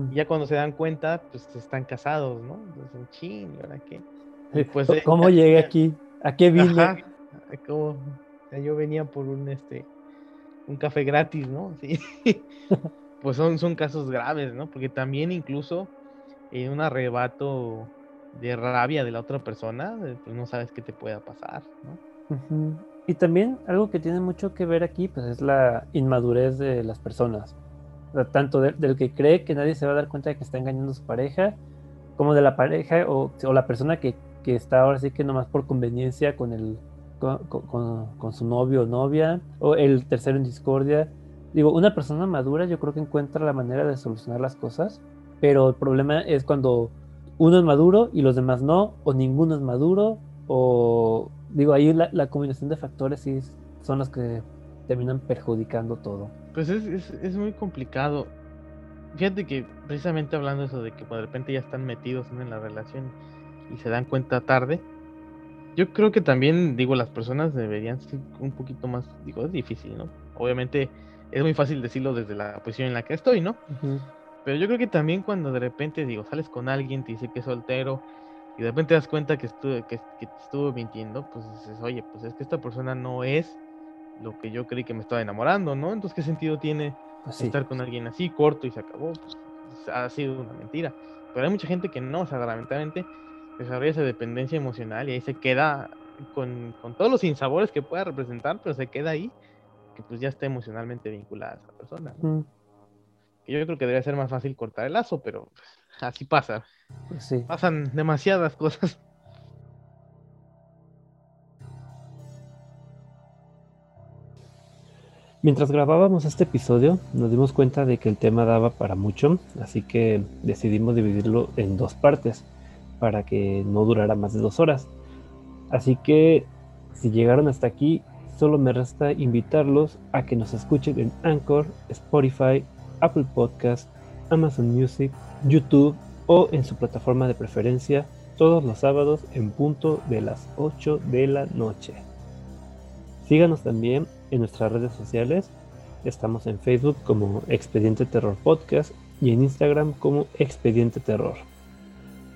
y ya cuando se dan cuenta, pues están casados, ¿no? Entonces, chin, ¿y ahora qué? Y pues, eh, ¿Cómo llegué aquí? ¿A qué vine? Ajá, como yo venía por un este un café gratis, ¿no? Sí. pues son, son casos graves, ¿no? Porque también incluso en un arrebato de rabia de la otra persona, pues no sabes qué te pueda pasar. Y también algo que tiene mucho que ver aquí, pues es la inmadurez de las personas. Tanto de- del que cree que nadie se va a dar cuenta de que está engañando a su pareja, como de la pareja o, o la persona que, que está ahora sí que nomás por conveniencia con el con- con su novio o novia, o el tercero en discordia. Digo, una persona madura yo creo que encuentra la manera de solucionar las cosas, pero el problema es cuando uno es maduro y los demás no, o ninguno es maduro, o digo, ahí la, la combinación de factores sí son los que terminan perjudicando todo. Pues es, es, es muy complicado. Fíjate que precisamente hablando de eso de que de repente ya están metidos en la relación y se dan cuenta tarde, yo creo que también, digo, las personas deberían ser un poquito más, digo, es difícil, ¿no? Obviamente es muy fácil decirlo desde la posición en la que estoy, ¿no? Pero yo creo que también cuando de repente, digo, sales con alguien, te dice que es soltero y de repente te das cuenta que estuvo, que, que te estuvo mintiendo, pues dices, oye, pues es que esta persona no es lo que yo creí que me estaba enamorando, ¿no? Entonces, ¿qué sentido tiene Pues estar con alguien así, corto y se acabó? Pues, ha sido una mentira. Pero hay mucha gente que no, o sea, lamentablemente desarrolla esa dependencia emocional y ahí se queda con, con todos los sinsabores que pueda representar, pero se queda ahí, que pues ya está emocionalmente vinculada a esa persona. ¿no? Yo creo que debería ser más fácil cortar el lazo, pero así pasa. Pues sí. Pasan demasiadas cosas. Mientras grabábamos este episodio, nos dimos cuenta de que el tema daba para mucho, así que decidimos dividirlo en dos partes para que no durara más de dos horas. Así que si llegaron hasta aquí, solo me resta invitarlos a que nos escuchen en Anchor, Spotify, Apple Podcast, Amazon Music, YouTube o en su plataforma de preferencia todos los sábados en punto de las 8 de la noche. Síganos también en nuestras redes sociales. Estamos en Facebook como Expediente Terror Podcast y en Instagram como Expediente Terror.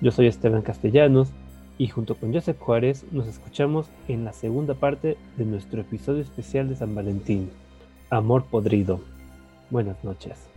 Yo soy Esteban Castellanos y junto con Joseph Juárez nos escuchamos en la segunda parte de nuestro episodio especial de San Valentín, Amor Podrido. Buenas noches.